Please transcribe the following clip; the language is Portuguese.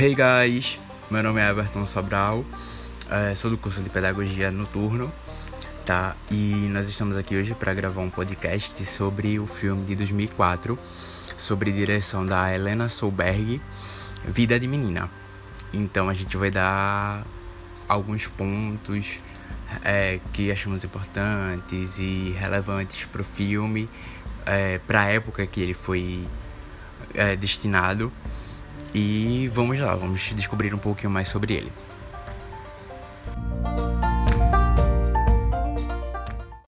Hey guys, meu nome é Everton Sobral, é, sou do curso de Pedagogia Noturno, tá? E nós estamos aqui hoje para gravar um podcast sobre o filme de 2004, sobre direção da Helena Solberg, Vida de Menina. Então a gente vai dar alguns pontos é, que achamos importantes e relevantes para o filme, é, para a época que ele foi é, destinado. E vamos lá, vamos descobrir um pouquinho mais sobre ele.